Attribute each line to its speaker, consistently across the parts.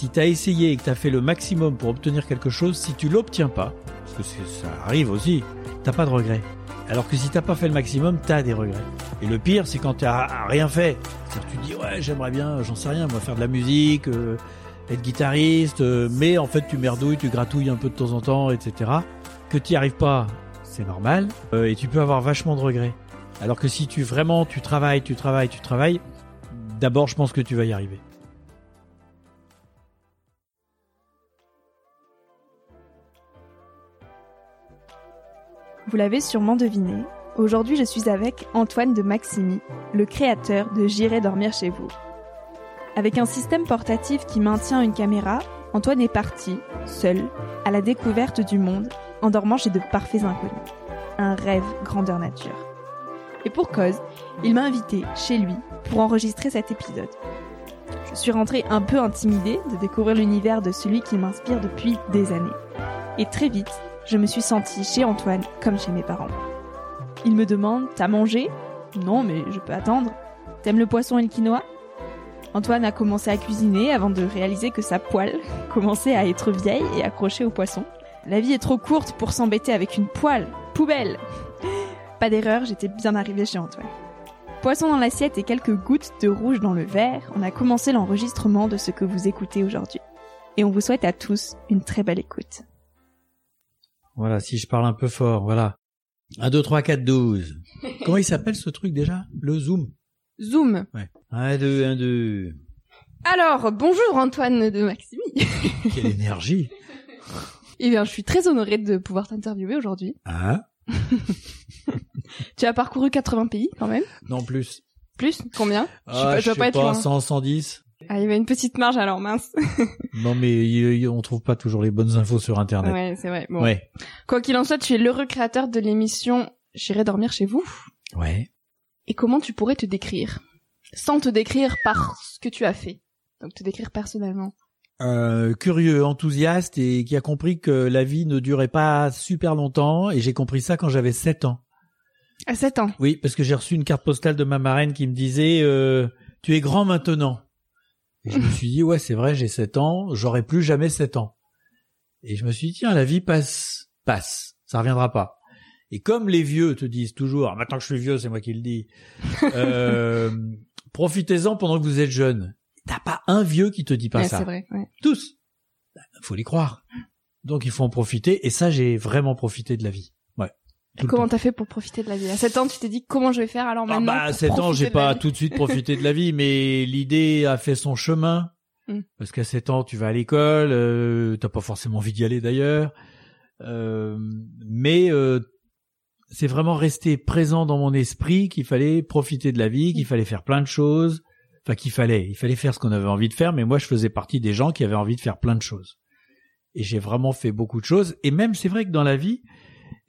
Speaker 1: Si tu as essayé et que tu as fait le maximum pour obtenir quelque chose, si tu l'obtiens pas, parce que ça arrive aussi, t'as pas de regrets. Alors que si t'as pas fait le maximum, t'as des regrets. Et le pire, c'est quand tu as rien fait. cest tu dis ouais, j'aimerais bien, j'en sais rien, moi faire de la musique, euh, être guitariste, euh, mais en fait tu merdouilles, tu gratouilles un peu de temps en temps, etc. Que tu n'y arrives pas, c'est normal, euh, et tu peux avoir vachement de regrets. Alors que si tu vraiment tu travailles, tu travailles, tu travailles, d'abord je pense que tu vas y arriver.
Speaker 2: Vous l'avez sûrement deviné, aujourd'hui je suis avec Antoine de Maximi, le créateur de J'irai dormir chez vous. Avec un système portatif qui maintient une caméra, Antoine est parti, seul, à la découverte du monde, en dormant chez de parfaits inconnus. Un rêve grandeur nature. Et pour cause, il m'a invité chez lui pour enregistrer cet épisode. Je suis rentrée un peu intimidée de découvrir l'univers de celui qui m'inspire depuis des années. Et très vite, je me suis sentie chez Antoine comme chez mes parents. Il me demande T'as mangé? Non, mais je peux attendre. T'aimes le poisson et le quinoa? Antoine a commencé à cuisiner avant de réaliser que sa poêle commençait à être vieille et accrochée au poisson. La vie est trop courte pour s'embêter avec une poêle. Poubelle Pas d'erreur, j'étais bien arrivée chez Antoine. Poisson dans l'assiette et quelques gouttes de rouge dans le verre, on a commencé l'enregistrement de ce que vous écoutez aujourd'hui. Et on vous souhaite à tous une très belle écoute.
Speaker 1: Voilà, si je parle un peu fort, voilà. 1, 2, 3, 4, 12. Comment il s'appelle ce truc déjà? Le Zoom
Speaker 2: Zoom.
Speaker 1: Ouais. 1, 2, 1, 2.
Speaker 2: Alors, bonjour Antoine de Maximi.
Speaker 1: Quelle énergie
Speaker 2: Eh bien, je suis très honorée de pouvoir t'interviewer aujourd'hui.
Speaker 1: Ah
Speaker 2: Tu as parcouru 80 pays quand même?
Speaker 1: Non, plus.
Speaker 2: Plus? Combien?
Speaker 1: Ah, je, sais pas, être 100, 110.
Speaker 2: Ah, il y avait une petite marge alors, mince.
Speaker 1: non, mais on trouve pas toujours les bonnes infos sur Internet.
Speaker 2: Ouais, c'est vrai. Bon. Ouais. Quoi qu'il en soit, tu es l'heureux créateur de l'émission J'irai dormir chez vous.
Speaker 1: Ouais.
Speaker 2: Et comment tu pourrais te décrire? Sans te décrire par ce que tu as fait. Donc te décrire personnellement.
Speaker 1: Euh, curieux, enthousiaste et qui a compris que la vie ne durait pas super longtemps et j'ai compris ça quand j'avais 7 ans.
Speaker 2: À 7 ans
Speaker 1: Oui, parce que j'ai reçu une carte postale de ma marraine qui me disait euh, Tu es grand maintenant ». Et je me suis dit, ouais, c'est vrai, j'ai 7 ans, j'aurai plus jamais 7 ans. Et je me suis dit, tiens, la vie passe, passe, ça reviendra pas. Et comme les vieux te disent toujours, maintenant que je suis vieux, c'est moi qui le dis, euh, profitez-en pendant que vous êtes jeune. T'as pas un vieux qui te dit pas
Speaker 2: Ouais,
Speaker 1: ça.
Speaker 2: c'est vrai. ouais.
Speaker 1: Tous. Faut les croire. Donc il faut en profiter. Et ça, j'ai vraiment profité de la vie.
Speaker 2: Comment t'as fait pour profiter de la vie À 7 ans, tu t'es dit comment je vais faire alors
Speaker 1: Ah
Speaker 2: maintenant
Speaker 1: bah, à
Speaker 2: pour
Speaker 1: 7 ans, j'ai pas tout de suite profité de la vie, mais l'idée a fait son chemin.
Speaker 2: Mm.
Speaker 1: Parce qu'à 7 ans, tu vas à l'école, euh, t'as pas forcément envie d'y aller d'ailleurs. Euh, mais euh, c'est vraiment resté présent dans mon esprit qu'il fallait profiter de la vie, qu'il fallait faire plein de choses. Enfin, qu'il fallait, il fallait faire ce qu'on avait envie de faire, mais moi, je faisais partie des gens qui avaient envie de faire plein de choses. Et j'ai vraiment fait beaucoup de choses. Et même, c'est vrai que dans la vie,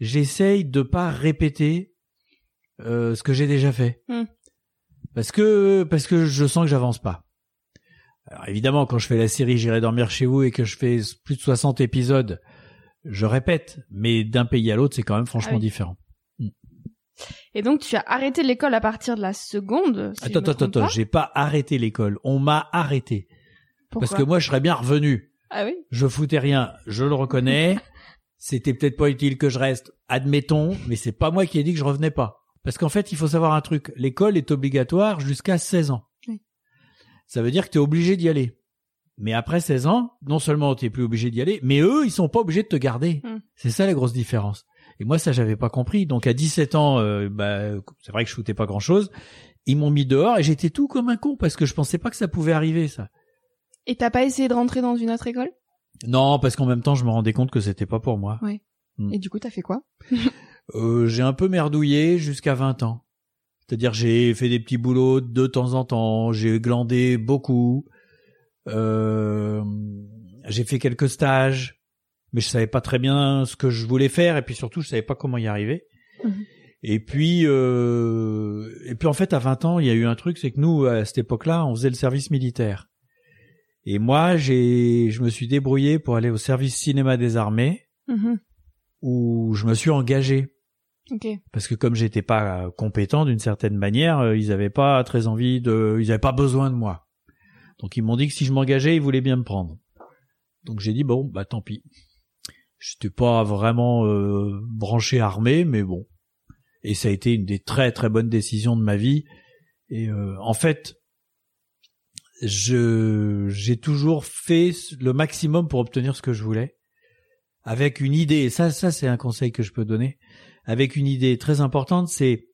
Speaker 1: j'essaye de pas répéter euh, ce que j'ai déjà fait.
Speaker 2: Hmm.
Speaker 1: Parce que parce que je sens que j'avance pas. Alors évidemment, quand je fais la série J'irai dormir chez vous et que je fais plus de 60 épisodes, je répète, mais d'un pays à l'autre, c'est quand même franchement
Speaker 2: Ah oui.
Speaker 1: différent.
Speaker 2: Et donc tu as arrêté l'école à partir de la seconde. Si
Speaker 1: attends, attends, attends, j'ai pas arrêté l'école. On m'a arrêté.
Speaker 2: Pourquoi
Speaker 1: Parce que moi, je serais bien revenu.
Speaker 2: Ah oui.
Speaker 1: Je foutais rien, je le reconnais. C'était peut-être pas utile que je reste, admettons, mais c'est pas moi qui ai dit que je revenais pas. Parce qu'en fait, il faut savoir un truc. L'école est obligatoire jusqu'à 16 ans.
Speaker 2: Oui.
Speaker 1: Ça veut dire que tu es obligé d'y aller. Mais après 16 ans, non seulement tu plus obligé d'y aller, mais eux, ils sont pas obligés de te garder.
Speaker 2: Hmm.
Speaker 1: C'est ça la grosse différence. Et moi, ça, j'avais pas compris. Donc à 17 ans, euh, bah, c'est vrai que je foutais pas grand-chose. Ils m'ont mis dehors et j'étais tout comme un con parce que je pensais pas que ça pouvait arriver, ça.
Speaker 2: Et t'as pas essayé de rentrer dans une autre école?
Speaker 1: Non, parce qu'en même temps, je me rendais compte que c'était pas pour moi. Mm.
Speaker 2: Et du coup, t'as fait quoi?
Speaker 1: Euh, j'ai un peu merdouillé jusqu'à 20 ans. C'est-à-dire j'ai fait des petits boulots de temps en temps, j'ai glandé beaucoup, euh, j'ai fait quelques stages, mais je savais pas très bien ce que je voulais faire et puis surtout je savais pas comment y arriver.
Speaker 2: Mhm.
Speaker 1: Et puis euh, et puis en fait à 20 ans il y a eu un truc, c'est que nous à cette époque-là on faisait le service militaire. Et moi j'ai je me suis débrouillé pour aller au service cinéma des armées
Speaker 2: Mhm.
Speaker 1: où je me suis engagé
Speaker 2: Ok.
Speaker 1: parce que comme j'étais pas compétent d'une certaine manière, euh, ils avaient pas très envie de, ils avaient pas besoin de moi. Donc ils m'ont dit que si je m'engageais, ils voulaient bien me prendre. Donc j'ai dit bon, bah tant pis. J'étais pas vraiment euh, branché armé, mais bon. Et ça a été une des très très bonnes décisions de ma vie. Et euh, en fait, je j'ai toujours fait le maximum pour obtenir ce que je voulais, avec une idée. Et ça, ça c'est un conseil que je peux donner avec une idée très importante, c'est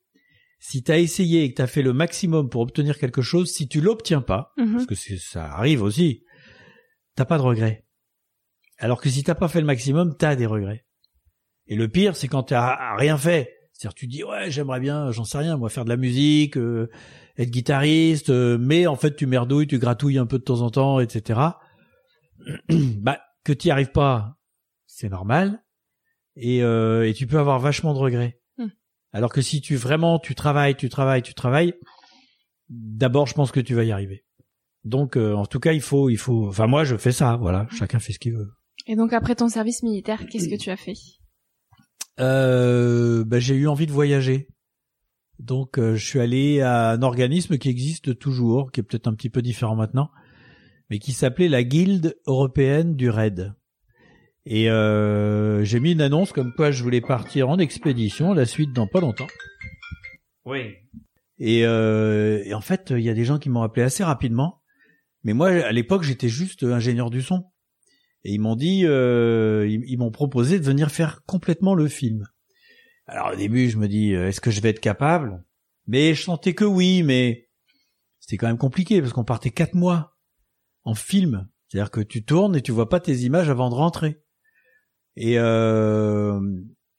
Speaker 1: si tu as essayé et que tu as fait le maximum pour obtenir quelque chose, si tu l'obtiens pas,
Speaker 2: Mhm.
Speaker 1: parce que ça arrive aussi, t'as pas de regrets. Alors que si t'as pas fait le maximum, t'as des regrets. Et le pire, c'est quand t'as rien fait. C'est-à-dire, tu dis ouais, j'aimerais bien, j'en sais rien, moi, faire de la musique, euh, être guitariste, euh, mais en fait, tu merdouilles, tu gratouilles un peu de temps en temps, etc. bah, que t'y arrives pas, c'est normal. Et, euh, et tu peux avoir vachement de regrets.
Speaker 2: Hmm.
Speaker 1: Alors que si tu vraiment, tu travailles, tu travailles, tu travailles, d'abord, je pense que tu vas y arriver. Donc, euh, en tout cas, il faut, il faut. Enfin, moi, je fais ça. Voilà, chacun fait ce qu'il veut.
Speaker 2: Et donc après ton service militaire, qu'est-ce que tu as fait?
Speaker 1: Euh, bah, j'ai eu envie de voyager. Donc, euh, je suis allé à un organisme qui existe toujours, qui est peut-être un petit peu différent maintenant, mais qui s'appelait la Guilde européenne du raid. Et euh, j'ai mis une annonce comme quoi je voulais partir en expédition, la suite dans pas longtemps. Oui. Et, euh, et en fait, il y a des gens qui m'ont appelé assez rapidement. Mais moi, à l'époque, j'étais juste ingénieur du son. Et ils m'ont dit, euh, ils, ils m'ont proposé de venir faire complètement le film. Alors au début, je me dis, euh, est-ce que je vais être capable? Mais je sentais que oui, mais c'était quand même compliqué parce qu'on partait quatre mois en film. C'est-à-dire que tu tournes et tu vois pas tes images avant de rentrer. Et euh,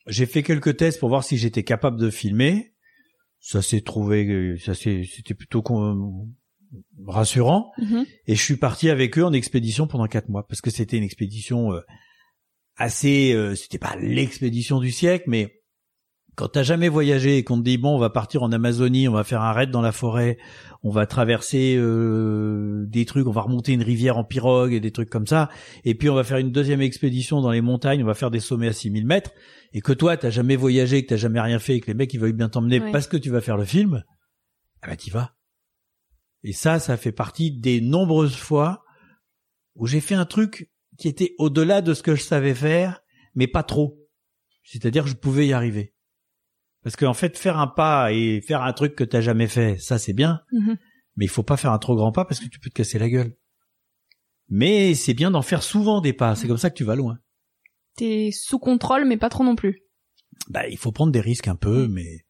Speaker 1: j'ai fait quelques tests pour voir si j'étais capable de filmer. Ça s'est trouvé, ça s'est, c'était plutôt con- rassurant.
Speaker 2: Mhm.
Speaker 1: Et je suis parti avec eux en expédition pendant quatre mois parce que c'était une expédition euh, assez, euh, c'était pas l'expédition du siècle, mais quand t'as jamais voyagé et qu'on te dit bon, on va partir en Amazonie, on va faire un raid dans la forêt, on va traverser euh, des trucs, on va remonter une rivière en pirogue et des trucs comme ça, et puis on va faire une deuxième expédition dans les montagnes, on va faire des sommets à 6000 mètres, et que toi t'as jamais voyagé, que t'as jamais rien fait, et que les mecs ils veulent bien t'emmener
Speaker 2: Ouais.
Speaker 1: parce que tu vas faire le film, ah bah t'y vas. Et ça, ça fait partie des nombreuses fois où j'ai fait un truc qui était au-delà de ce que je savais faire, mais pas trop. C'est-à-dire que je pouvais y arriver. Parce qu'en fait, faire un pas et faire un truc que t'as jamais fait, ça c'est bien.
Speaker 2: Mhm.
Speaker 1: Mais il faut pas faire un trop grand pas parce que tu peux te casser la gueule. Mais c'est bien d'en faire souvent des pas. C'est comme ça que tu vas loin.
Speaker 2: T'es sous contrôle, mais pas trop non plus.
Speaker 1: Bah, il faut prendre des risques un peu, mais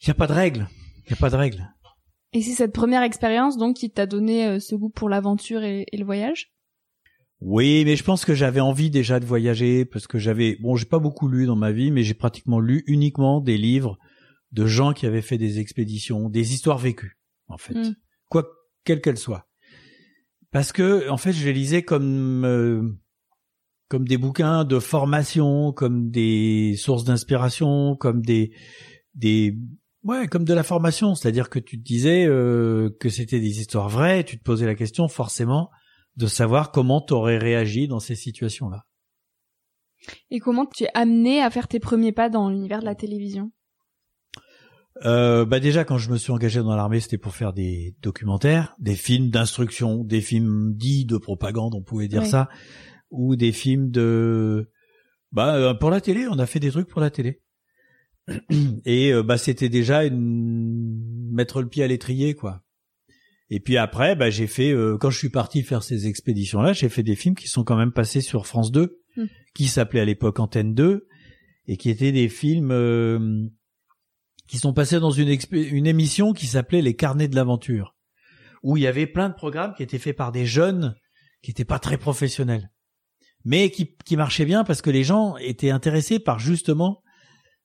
Speaker 1: il y a pas de règle. Il y a pas de règle.
Speaker 2: Et c'est cette première expérience donc qui t'a donné euh, ce goût pour l'aventure et, et le voyage?
Speaker 1: Oui, mais je pense que j'avais envie déjà de voyager parce que j'avais bon, j'ai pas beaucoup lu dans ma vie, mais j'ai pratiquement lu uniquement des livres de gens qui avaient fait des expéditions, des histoires vécues en fait,
Speaker 2: Mm.
Speaker 1: quoi quelles qu'elles soient. Parce que en fait, je les lisais comme euh, comme des bouquins de formation, comme des sources d'inspiration, comme des des ouais, comme de la formation, c'est-à-dire que tu te disais euh, que c'était des histoires vraies, tu te posais la question forcément de savoir comment t'aurais réagi dans ces situations-là.
Speaker 2: Et comment tu es amené à faire tes premiers pas dans l'univers de la télévision?
Speaker 1: Euh, bah déjà quand je me suis engagé dans l'armée, c'était pour faire des documentaires, des films d'instruction, des films dits de propagande, on pouvait dire ça, ou des films de bah euh, pour la télé, on a fait des trucs pour la télé. Et euh, bah c'était déjà une... mettre le pied à l'étrier quoi. Et puis après, bah j'ai fait euh, quand je suis parti faire ces expéditions là, j'ai fait des films qui sont quand même passés sur France 2,
Speaker 2: Hmm.
Speaker 1: qui s'appelaient à l'époque Antenne 2 et qui étaient des films euh, qui sont passés dans une, émission qui s'appelait Les Carnets de l'aventure, où il y avait plein de programmes qui étaient faits par des jeunes qui n'étaient pas très professionnels, mais qui, qui marchaient bien parce que les gens étaient intéressés par justement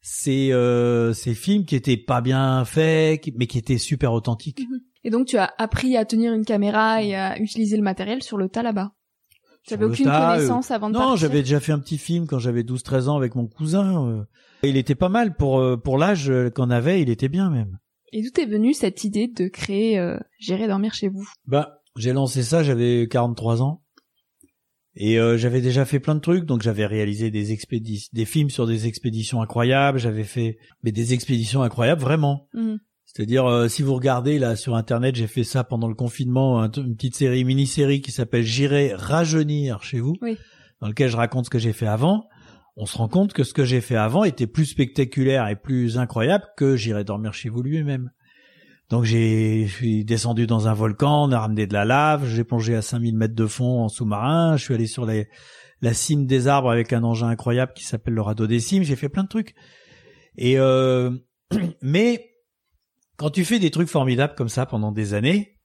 Speaker 1: ces, euh, ces films qui étaient pas bien faits, mais qui étaient super authentiques.
Speaker 2: Et donc tu as appris à tenir une caméra et à utiliser le matériel sur le tas là-bas. Tu
Speaker 1: Sur
Speaker 2: avais
Speaker 1: le
Speaker 2: aucune
Speaker 1: tas, euh,
Speaker 2: connaissance avant de
Speaker 1: Non, j'avais déjà fait un petit film quand j'avais 12-13 ans avec mon cousin. euh. Il était pas mal pour euh, pour l'âge qu'on avait, il était bien même.
Speaker 2: Et d'où est venue cette idée de créer euh, Gérer dormir chez vous?
Speaker 1: Bah, j'ai lancé ça, j'avais 43 ans. Et euh, j'avais déjà fait plein de trucs, donc j'avais réalisé des expéditions, des films sur des expéditions incroyables, j'avais fait mais des expéditions incroyables vraiment.
Speaker 2: Mhm.
Speaker 1: C'est-à-dire euh, si vous regardez là sur internet, j'ai fait ça pendant le confinement, un- une petite série, mini-série qui s'appelle J'irai rajeunir chez vous,
Speaker 2: Oui.
Speaker 1: dans lequel je raconte ce que j'ai fait avant. On se rend compte que ce que j'ai fait avant était plus spectaculaire et plus incroyable que J'irai dormir chez vous lui-même. Donc j'ai, je suis descendu dans un volcan, on a ramené de la lave, j'ai plongé à 5000 mètres de fond en sous-marin, je suis allé sur les- la cime des arbres avec un engin incroyable qui s'appelle le radeau des cimes, j'ai fait plein de trucs. Et euh, mais quand tu fais des trucs formidables comme ça pendant des années,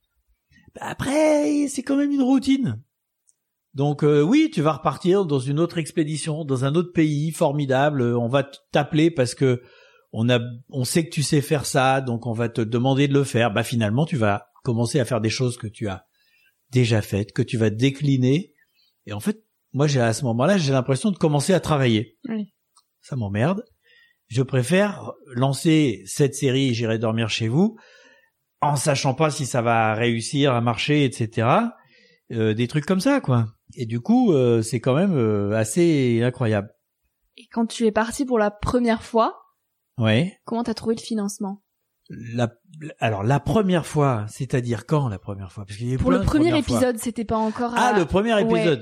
Speaker 1: bah après c'est quand même une routine. Donc euh, oui, tu vas repartir dans une autre expédition, dans un autre pays formidable. euh, On va t'appeler parce que on a, on sait que tu sais faire ça, donc on va te demander de le faire. Bah finalement, tu vas commencer à faire des choses que tu as déjà faites, que tu vas décliner. Et en fait, moi, j'ai à ce moment-là, j'ai l'impression de commencer à travailler.
Speaker 2: Oui.
Speaker 1: Ça m'emmerde. Je préfère lancer cette série, j'irai dormir chez vous, en sachant pas si ça va réussir à marcher, etc. Euh, des trucs comme ça, quoi. Et du coup, euh, c'est quand même euh, assez incroyable.
Speaker 2: Et quand tu es parti pour la première fois,
Speaker 1: Ouais.
Speaker 2: comment t'as trouvé le financement?
Speaker 1: La, alors la première fois, c'est-à-dire quand la première fois? Parce qu'il
Speaker 2: Pour le premier épisode, c'était pas encore à...
Speaker 1: Ah, le premier
Speaker 2: Ouais.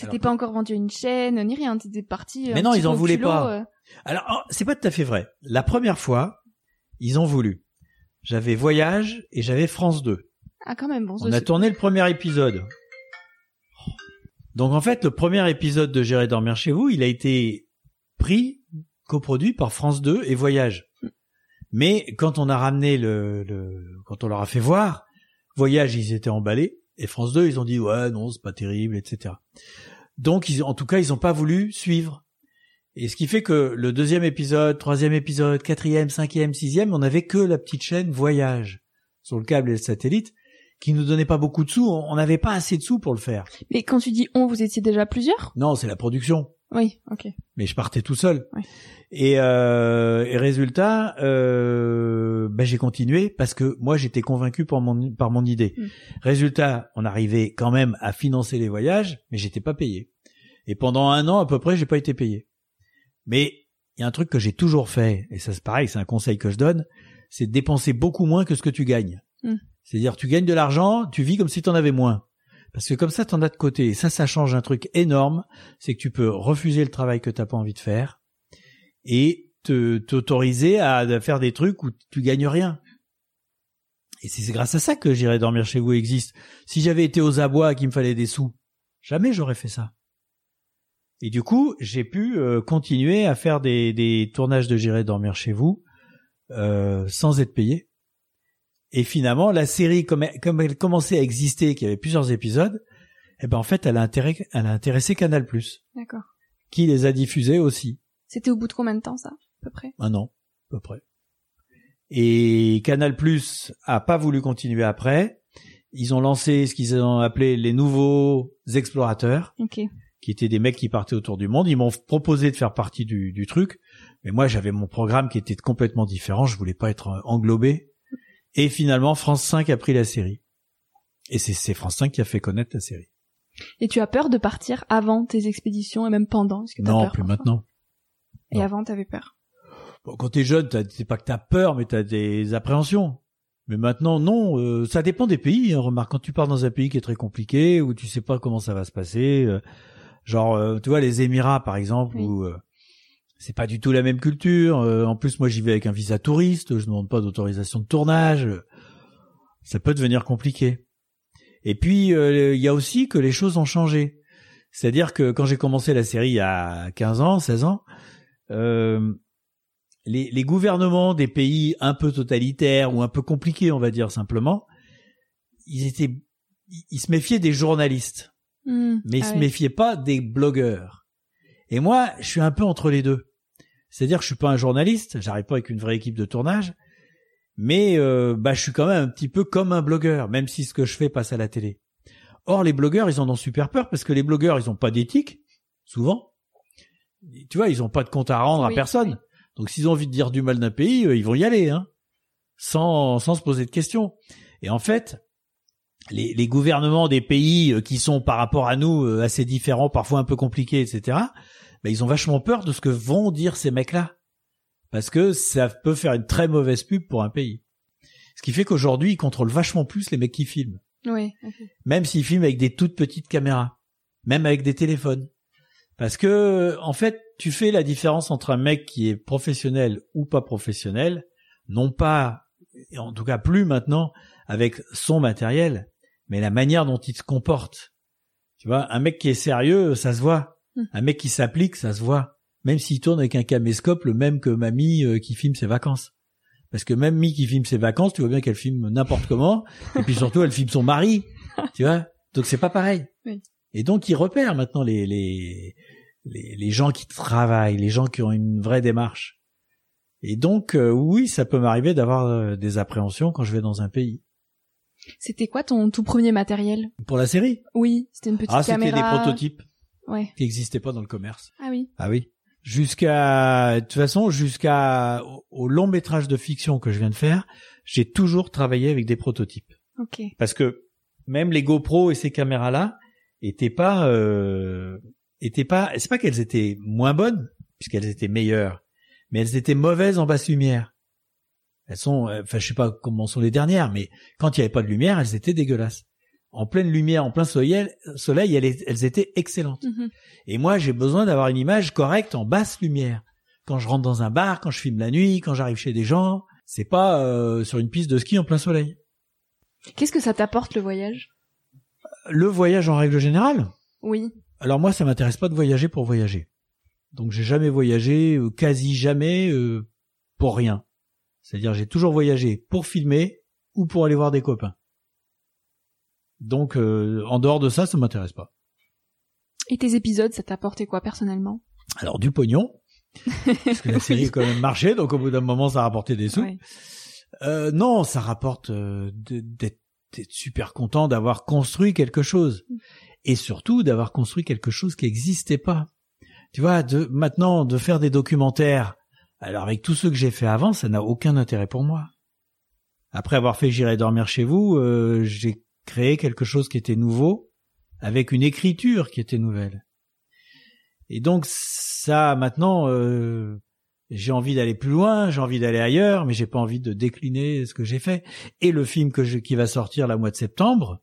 Speaker 2: C'était
Speaker 1: Alors-
Speaker 2: pas encore vendu à une chaîne, ni rien. T'étais parti.
Speaker 1: Mais
Speaker 2: un
Speaker 1: non, ils en voulaient
Speaker 2: culot,
Speaker 1: pas.
Speaker 2: euh.
Speaker 1: Alors, oh, c'est pas tout à fait vrai. La première fois, ils ont voulu. J'avais Voyage et j'avais France 2.
Speaker 2: Ah, quand même, bon.
Speaker 1: On a tourné le premier épisode. Donc en fait, le premier épisode de J'irai dormir chez vous, il a été pris, coproduit par France 2 et Voyage. Mais quand on a ramené le, le quand on leur a fait voir, Voyage, ils étaient emballés et France 2, ils ont dit ouais non, c'est pas terrible, etc. Donc ils, en tout cas, ils ont pas voulu suivre. Et ce qui fait que le deuxième épisode, troisième épisode, quatrième, cinquième, sixième, on avait que la petite chaîne Voyage sur le câble et le satellite qui nous donnait pas beaucoup de sous. On n'avait pas assez de sous pour le faire.
Speaker 2: Mais quand tu dis on, vous étiez déjà plusieurs?
Speaker 1: Non, c'est la production.
Speaker 2: Oui, ok.
Speaker 1: Mais je partais tout seul.
Speaker 2: Ouais.
Speaker 1: Et, euh, et résultat, euh, ben j'ai continué parce que moi j'étais convaincu par mon par mon idée.
Speaker 2: Mm.
Speaker 1: Résultat, on arrivait quand même à financer les voyages, mais j'étais pas payé. Et pendant un an à peu près, j'ai pas été payé. Mais il y a un truc que j'ai toujours fait, et ça c'est pareil, c'est un conseil que je donne, c'est de dépenser beaucoup moins que ce que tu gagnes.
Speaker 2: Mm.
Speaker 1: C'est-à-dire tu gagnes de l'argent, tu vis comme si tu en avais moins. Parce que comme ça, t'en as de côté. Et ça, ça change un truc énorme. C'est que tu peux refuser le travail que t'as pas envie de faire et te t'autoriser à faire des trucs où tu gagnes rien. Et c'est grâce à ça que j'irai dormir chez vous existe. Si j'avais été aux abois et qu'il me fallait des sous, jamais j'aurais fait ça. Et du coup, j'ai pu euh, continuer à faire des, des tournages de J'irai dormir chez vous euh, sans être payé. Et finalement, la série, comme elle, comme elle commençait à exister, qu'il y avait plusieurs épisodes, eh ben en fait, elle a, intéressé, elle a intéressé Canal+.
Speaker 2: D'accord.
Speaker 1: Qui les a diffusés aussi.
Speaker 2: C'était au bout de combien de temps ça, à peu près?
Speaker 1: Un an, à peu près. Et Canal Plus a pas voulu continuer après. Ils ont lancé ce qu'ils ont appelé les nouveaux explorateurs,
Speaker 2: Ok.
Speaker 1: qui étaient des mecs qui partaient autour du monde. Ils m'ont proposé de faire partie du, du truc, mais moi j'avais mon programme qui était complètement différent. Je voulais pas être englobé. Et finalement, France 5 a pris la série. Et c'est France 5 qui a fait connaître la série.
Speaker 2: Et tu as peur de partir avant tes expéditions et même pendant? Est-ce que t'as
Speaker 1: Non,
Speaker 2: peur
Speaker 1: plus maintenant.
Speaker 2: Et
Speaker 1: non.
Speaker 2: avant, t'avais peur.
Speaker 1: Bon, quand t'es jeune, c'est pas que t'as peur, mais t'as des appréhensions. Mais maintenant, non, euh, ça dépend des pays. Hein. Remarque, quand tu pars dans un pays qui est très compliqué, où tu sais pas comment ça va se passer, euh, genre, euh, tu vois, les Émirats, par exemple,
Speaker 2: Oui.
Speaker 1: où euh, c'est pas du tout la même culture. Euh, en plus, moi, j'y vais avec un visa touriste, je ne demande pas d'autorisation de tournage. Euh, Ça peut devenir compliqué. Et puis, euh, il y a aussi que les choses ont changé. C'est-à-dire que quand j'ai commencé la série il y a 15 ans, 16 ans, euh, les, les gouvernements des pays un peu totalitaires ou un peu compliqués, on va dire simplement, ils étaient, ils- se méfiaient des journalistes,
Speaker 2: Hmm.
Speaker 1: mais ils
Speaker 2: Ah
Speaker 1: se méfiaient pas des blogueurs. Et moi, je suis un peu entre les deux. C'est-à-dire que je suis pas un journaliste, j'arrive pas avec une vraie équipe de tournage, mais euh, bah je suis quand même un petit peu comme un blogueur, même si ce que je fais passe à la télé. Or, les blogueurs, ils en ont super peur parce que les blogueurs, ils ont pas d'éthique, souvent. Tu vois, ils ont pas de compte à rendre à
Speaker 2: Oui,
Speaker 1: personne.
Speaker 2: oui.
Speaker 1: Donc, s'ils ont envie de dire du mal d'un pays, euh, ils vont y aller, hein, sans, sans se poser de questions. Et en fait, les, les gouvernements des pays euh, qui sont par rapport à nous euh, assez différents, parfois un peu compliqués, etc., ben, ils ont vachement peur de ce que vont dire ces mecs-là. Parce que ça peut faire une très mauvaise pub pour un pays. Ce qui fait qu'aujourd'hui, ils contrôlent vachement plus les mecs qui filment
Speaker 2: ok.
Speaker 1: même s'ils filment avec des toutes petites caméras, même avec des téléphones. Parce que, en fait, tu fais la différence entre un mec qui est professionnel ou pas professionnel, non pas, et en tout cas plus maintenant, avec son matériel, mais la manière dont il se comporte. Tu vois, un mec qui est sérieux, ça se voit.
Speaker 2: Hmm.
Speaker 1: Un mec qui s'applique, ça se voit. Même s'il tourne avec un caméscope, le même que mamie euh, qui filme ses vacances. Parce que même Mie qui filme ses vacances, tu vois bien qu'elle filme n'importe comment, et puis surtout elle filme son mari, tu vois? Donc c'est pas pareil.
Speaker 2: Oui.
Speaker 1: Et donc ils repèrent maintenant les, les les les gens qui travaillent, les gens qui ont une vraie démarche. Et donc euh, oui, ça peut m'arriver d'avoir euh, des appréhensions quand je vais dans un pays.
Speaker 2: C'était quoi ton tout premier matériel?
Speaker 1: Pour la série,
Speaker 2: Oui, c'était une petite
Speaker 1: ah c'était
Speaker 2: caméra.
Speaker 1: des prototypes
Speaker 2: Ouais.
Speaker 1: qui n'existaient pas dans le commerce.
Speaker 2: Ah oui.
Speaker 1: Ah oui. Jusqu'à, de toute façon, jusqu'à au, au long métrage de fiction que je viens de faire, j'ai toujours travaillé avec des prototypes.
Speaker 2: Ok.
Speaker 1: Parce que même les GoPro et ces caméras-là étaient pas, euh, étaient pas, c'est pas qu'elles étaient moins bonnes, puisqu'elles étaient meilleures, mais elles étaient mauvaises en basse lumière. Elles sont, euh, enfin, je sais pas comment sont les dernières, mais quand il y avait pas de lumière, elles étaient dégueulasses. En pleine lumière, en plein soleil, soleil, elles, elles étaient excellentes.
Speaker 2: Mhm.
Speaker 1: Et moi, j'ai besoin d'avoir une image correcte en basse lumière. Quand je rentre dans un bar, quand je filme la nuit, quand j'arrive chez des gens, c'est pas euh, sur une piste de ski en plein soleil.
Speaker 2: Qu'est-ce que ça t'apporte le voyage?
Speaker 1: Le voyage en règle générale.
Speaker 2: Oui.
Speaker 1: Alors moi, ça m'intéresse pas de voyager pour voyager. Donc j'ai jamais voyagé, euh, quasi jamais, euh, pour rien. C'est-à-dire j'ai toujours voyagé pour filmer ou pour aller voir des copains. Donc euh, en dehors de ça, ça m'intéresse pas.
Speaker 2: Et tes épisodes, ça t'a apporté quoi personnellement?
Speaker 1: Alors du pognon, parce que la série a quand même marché, donc au bout d'un moment, ça a rapporté des sous.
Speaker 2: Ouais.
Speaker 1: Euh, non, ça rapporte euh, d'être d'être super content d'avoir construit quelque chose et surtout d'avoir construit quelque chose qui n'existait pas. Tu vois, de maintenant de faire des documentaires. Alors avec tous ceux que j'ai fait avant, ça n'a aucun intérêt pour moi. Après avoir fait J'irai dormir chez vous, euh, j'ai créé quelque chose qui était nouveau avec une écriture qui était nouvelle. Et donc ça maintenant euh, j'ai envie d'aller plus loin, j'ai envie d'aller ailleurs, mais j'ai pas envie de décliner ce que j'ai fait. Et le film que je, qui va sortir la mois de septembre,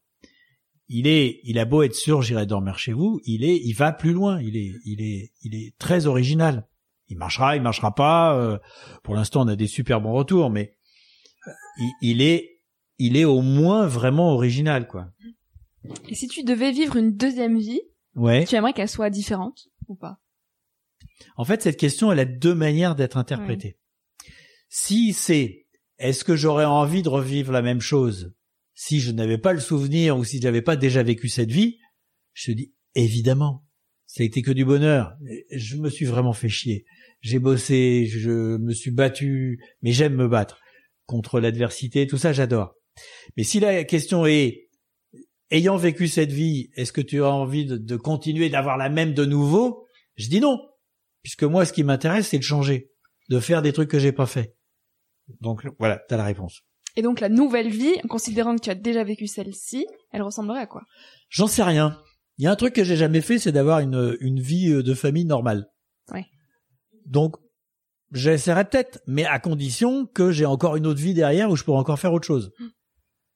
Speaker 1: il est, il a beau être sûr, j'irai dormir chez vous, il est, il va plus loin, il est, il est, il est très original. Il marchera, il marchera pas. euh, pour l'instant, on a des super bons retours, mais euh, il, il est il est au moins vraiment original, quoi.
Speaker 2: Et si tu devais vivre une deuxième vie,
Speaker 1: Ouais.
Speaker 2: tu aimerais qu'elle soit différente ou pas?
Speaker 1: En fait, cette question, elle a deux manières d'être interprétée. Si c'est est-ce que j'aurais envie de revivre la même chose si je n'avais pas le souvenir ou si je n'avais pas déjà vécu cette vie, je te dis évidemment. Ça a été que du bonheur. Je me suis vraiment fait chier. J'ai bossé, je me suis battu, mais j'aime me battre contre l'adversité, tout ça, j'adore. Mais si la question est, ayant vécu cette vie, est-ce que tu as envie de, de continuer d'avoir la même de nouveau? Je dis non, puisque moi, ce qui m'intéresse, c'est de changer, de faire des trucs que j'ai pas fait. Donc voilà, t'as la réponse.
Speaker 2: Et donc la nouvelle vie, en considérant que tu as déjà vécu celle-ci, elle ressemblerait à quoi?
Speaker 1: J'en sais rien. Il y a un truc que j'ai jamais fait, c'est d'avoir une, une vie euh, de famille normale.
Speaker 2: Ouais.
Speaker 1: Donc, j'essaierai peut-être, mais à condition que j'ai encore une autre vie derrière où je pourrais encore faire autre chose.
Speaker 2: Mm.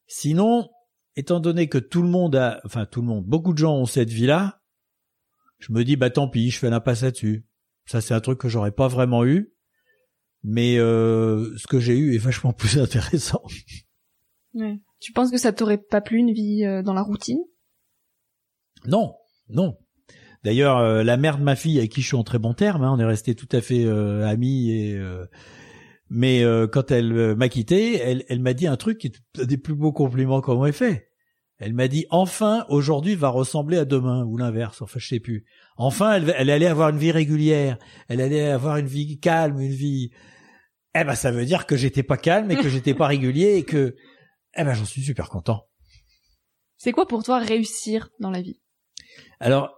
Speaker 1: Sinon, étant donné que tout le monde a, enfin tout le monde, beaucoup de gens ont cette vie-là, je me dis bah tant pis, je fais l'impasse là-dessus. Ça c'est un truc que j'aurais pas vraiment eu, mais euh, ce que j'ai eu est vachement plus intéressant.
Speaker 2: Tu penses que ça t'aurait pas plu une vie euh, dans la routine?
Speaker 1: Non, non. D'ailleurs, euh, la mère de ma fille, avec qui je suis en très bon terme, hein, on est resté tout à fait euh, amis. Et, euh, mais euh, quand elle m'a quitté, elle, elle m'a dit un truc qui est un des plus beaux compliments qu'on m'ait fait. Elle m'a dit enfin aujourd'hui va ressembler à demain ou l'inverse. Enfin, je sais plus. Enfin, elle, elle allait avoir une vie régulière. Elle allait avoir une vie calme, une vie. Eh ben, ça veut dire que j'étais pas calme et que j'étais pas régulier et que. Eh ben, j'en suis super content.
Speaker 2: C'est quoi pour toi réussir dans la vie?
Speaker 1: Alors,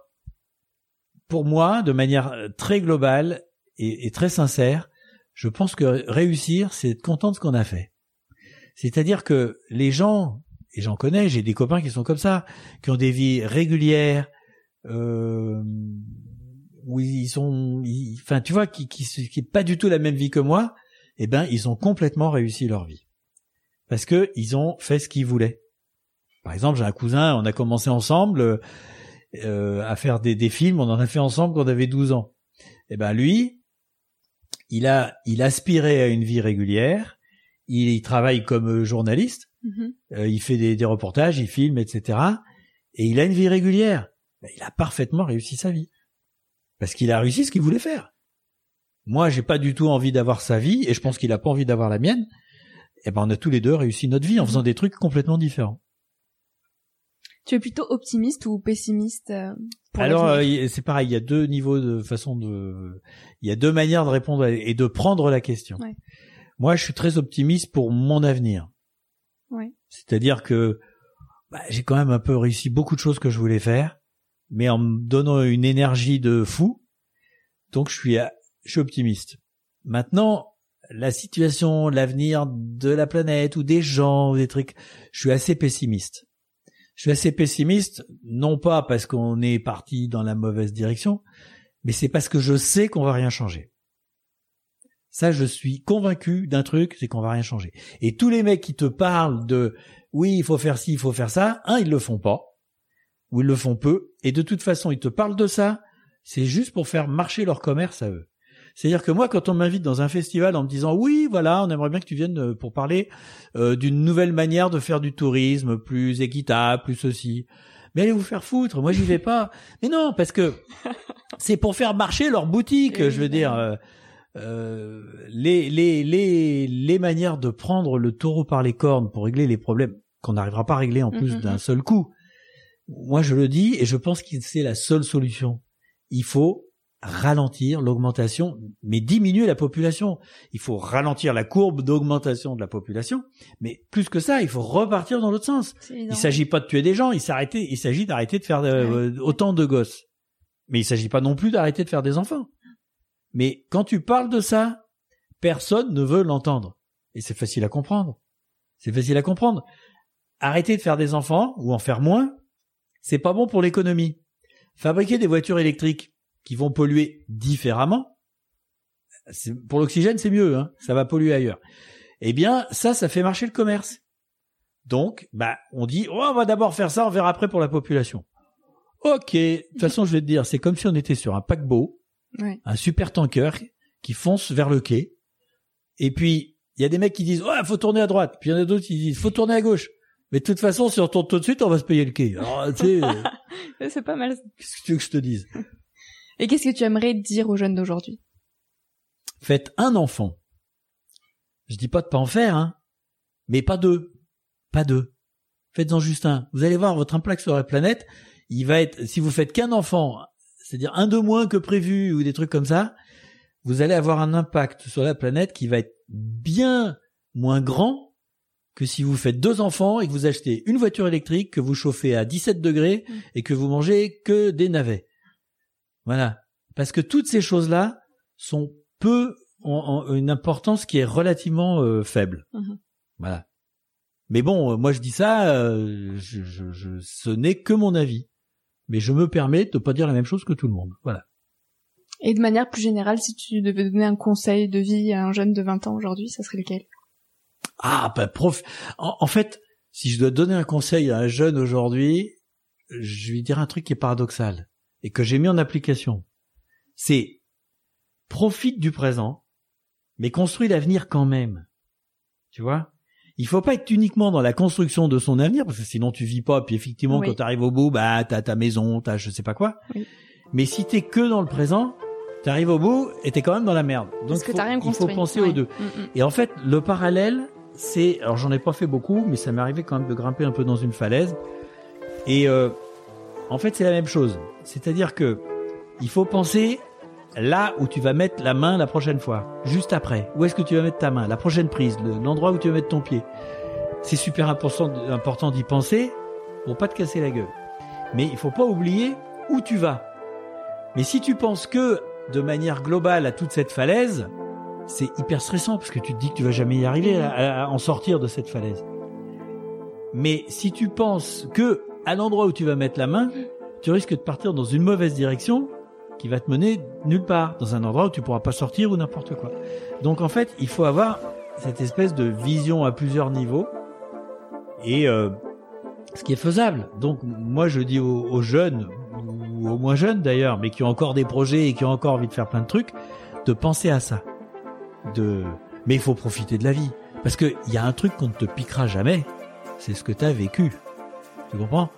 Speaker 1: pour moi, de manière euh, très globale et, et très sincère, je pense que réussir, c'est être content de ce qu'on a fait. C'est-à-dire que les gens, et j'en connais, j'ai des copains qui sont comme ça, qui ont des vies régulières, euh, où ils sont, enfin, tu vois, qui, qui, qui pas du tout la même vie que moi, eh ben, ils ont complètement réussi leur vie. Parce que ils ont fait ce qu'ils voulaient. Par exemple, j'ai un cousin, on a commencé ensemble, euh, à faire des, des films. On en a fait ensemble quand on avait 12 ans. Et ben lui, il a, il aspirait à une vie régulière. Il, il travaille comme euh,
Speaker 2: Mhm.
Speaker 1: Euh, il fait des, des reportages, il filme, etc. Et il a une vie régulière. Ben, il a parfaitement réussi sa vie parce qu'il a réussi ce qu'il voulait faire. Moi, j'ai pas du tout envie d'avoir sa vie, et je pense qu'il a pas envie d'avoir la mienne. Et ben, on a tous les deux réussi notre vie en faisant des trucs complètement différents.
Speaker 2: Tu es plutôt optimiste ou pessimiste euh, pour
Speaker 1: Alors euh, c'est pareil, il y a deux niveaux de façon de, il y a deux manières de répondre et de prendre la question.
Speaker 2: Ouais.
Speaker 1: Moi, je suis très optimiste pour mon avenir. C'est-à-dire que bah, j'ai quand même un peu réussi beaucoup de choses que je voulais faire, mais en me donnant une énergie de fou. Donc je suis, je suis optimiste. Maintenant, la situation, l'avenir de la planète ou des gens ou des trucs, je suis assez pessimiste. Je suis assez pessimiste, non pas parce qu'on est parti dans la mauvaise direction, mais c'est parce que je sais qu'on va rien changer. Ça, je suis convaincu d'un truc, c'est qu'on va rien changer. Et tous les mecs qui te parlent de oui, il faut faire ci, il faut faire ça, un, ils le font pas, ou ils le font peu, et de toute façon, ils te parlent de ça, c'est juste pour faire marcher leur commerce à eux. C'est-à-dire que moi, quand on m'invite dans un festival en me disant oui, voilà, on aimerait bien que tu viennes euh, pour parler euh, d'une nouvelle manière de faire du tourisme, plus équitable, plus ceci. Mais allez vous faire foutre, moi j'y vais pas. Mais non, parce que c'est pour faire marcher leur boutique, je veux dire. Euh, les, les, les, les manières de prendre le taureau par les cornes pour régler les problèmes qu'on n'arrivera pas à régler en plus
Speaker 2: Mhm.
Speaker 1: d'un seul coup. Moi je le dis et je pense que c'est la seule solution. Il faut ralentir l'augmentation, mais diminuer la population. Il faut ralentir la courbe d'augmentation de la population, mais plus que ça, il faut repartir dans l'autre sens. Il s'agit pas de tuer des gens, il s'arrêter, il s'agit d'arrêter de faire euh, autant de gosses. Mais il s'agit pas non plus d'arrêter de faire des enfants. Mais quand tu parles de ça, personne ne veut l'entendre. Et c'est facile à comprendre. C'est facile à comprendre. Arrêter de faire des enfants ou en faire moins, c'est pas bon pour l'économie. Fabriquer des voitures électriques qui vont polluer différemment, pour l'oxygène c'est mieux, hein, ça va polluer ailleurs. Eh bien, ça, ça fait marcher le commerce. Donc, bah, on dit, oh, on va d'abord faire ça, on verra après pour la population. Ok, de toute façon, je vais te dire, c'est comme si on était sur un paquebot, Un super tanker qui fonce vers le quai. Et puis, Il y a des mecs qui disent ouais, faut tourner à droite, puis il y en a d'autres qui disent faut tourner à gauche. Mais de toute façon, si on tourne tout de suite, on va se payer le quai. Alors, tu sais,
Speaker 2: C'est pas mal.
Speaker 1: qu'est-ce que tu veux que je te dise?
Speaker 2: Et qu'est-ce que tu aimerais dire aux jeunes d'aujourd'hui?
Speaker 1: Faites un enfant. Je dis pas de pas en faire, hein, mais pas deux, pas deux. Faites-en juste un. Vous allez voir votre impact sur la planète. Il va être, si vous faites qu'un enfant, c'est-à-dire un de moins que prévu ou des trucs comme ça, vous allez avoir un impact sur la planète qui va être bien moins grand que si vous faites deux enfants et que vous achetez une voiture électrique que vous chauffez à 17 degrés
Speaker 2: Mm.
Speaker 1: et que vous mangez que des navets. Voilà. Parce que toutes ces choses-là sont peu, ont, ont une importance qui est relativement euh, faible.
Speaker 2: Mhm.
Speaker 1: Voilà. Mais bon, euh, moi je dis ça, euh, je, je, je- ce n'est que mon avis. Mais je me permets de pas dire la même chose que tout le monde. Voilà.
Speaker 2: Et de manière plus générale, si tu devais donner un conseil de vie à un jeune de 20 ans aujourd'hui, ça serait lequel?
Speaker 1: Ah, bah, prof. En, en fait, si je dois donner un conseil à un jeune aujourd'hui, je lui dirais un truc qui est paradoxal et que j'ai mis en application. C'est profite du présent, mais construis l'avenir quand même. Tu vois? Il faut pas être uniquement dans la construction de son avenir parce que sinon tu vis pas. Puis effectivement,
Speaker 2: Oui.
Speaker 1: quand tu arrives au bout, bah t'as ta maison, t'as je sais pas quoi.
Speaker 2: Oui.
Speaker 1: Mais si t'es que dans le présent, t'arrives au bout et t'es quand même dans la merde. Donc
Speaker 2: Parce que
Speaker 1: faut-
Speaker 2: rien
Speaker 1: il faut penser
Speaker 2: Ouais.
Speaker 1: aux deux.
Speaker 2: Mm, mm.
Speaker 1: Et en fait, le parallèle, c'est, alors j'en ai pas fait beaucoup, mais ça m'est arrivé quand même de grimper un peu dans une falaise. Et euh, en fait, c'est la même chose. C'est-à-dire que il faut penser là où tu vas mettre la main la prochaine fois, juste après. Où est-ce que tu vas mettre ta main, la prochaine prise, le- l'endroit où tu vas mettre ton pied. C'est super important, d'y penser pour pas te casser la gueule. Mais il faut pas oublier où tu vas. Mais si tu penses que de manière globale à toute cette falaise, c'est hyper stressant parce que tu te dis que tu vas jamais y arriver à- à en sortir de cette falaise. Mais si tu penses que à l'endroit où tu vas mettre la main, tu risques de partir dans une mauvaise direction qui va te mener nulle part, dans un endroit où tu pourras pas sortir ou n'importe quoi. Donc en fait, il faut avoir cette espèce de vision à plusieurs niveaux et euh, ce qui est faisable. Donc moi je dis aux, jeunes ou aux moins jeunes d'ailleurs, mais qui ont encore des projets et qui ont encore envie de faire plein de trucs, de penser à ça. De mais il faut profiter de la vie parce que il y a un truc qu'on ne te piquera jamais, c'est ce que tu as vécu. Tu comprends?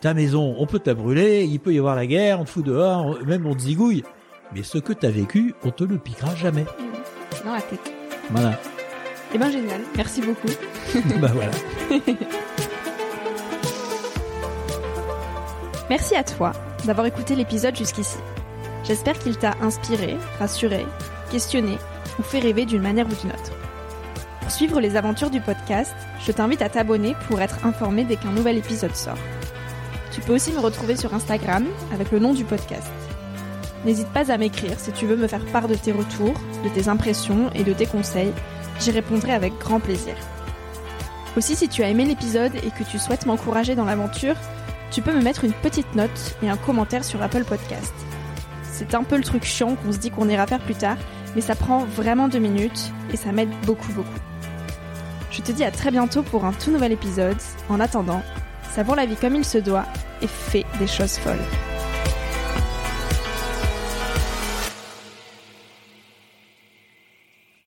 Speaker 1: Ta maison, on peut te la brûler, il peut y avoir la guerre, on te fout dehors, même on te zigouille. Mais ce que tu as vécu, on te le piquera jamais.
Speaker 2: Dans la tête.
Speaker 1: Voilà.
Speaker 2: Eh ben génial, merci beaucoup.
Speaker 1: bah voilà.
Speaker 2: Merci à toi d'avoir écouté l'épisode jusqu'ici. J'espère qu'il t'a inspiré, rassuré, questionné ou fait rêver d'une manière ou d'une autre. Pour suivre les aventures du podcast, je t'invite à t'abonner pour être informé dès qu'un nouvel épisode sort. Tu peux aussi me retrouver sur Instagram avec le nom du podcast. N'hésite pas à m'écrire si tu veux me faire part de tes retours, de tes impressions et de tes conseils. J'y répondrai avec grand plaisir. Aussi, si tu as aimé l'épisode et que tu souhaites m'encourager dans l'aventure, tu peux me mettre une petite note et un commentaire sur Apple Podcast. C'est un peu le truc chiant qu'on se dit qu'on ira faire plus tard, mais ça prend vraiment deux minutes et ça m'aide beaucoup beaucoup. Je te dis à très bientôt pour un tout nouvel épisode. En attendant, savoure la vie comme il se doit et fais des choses folles.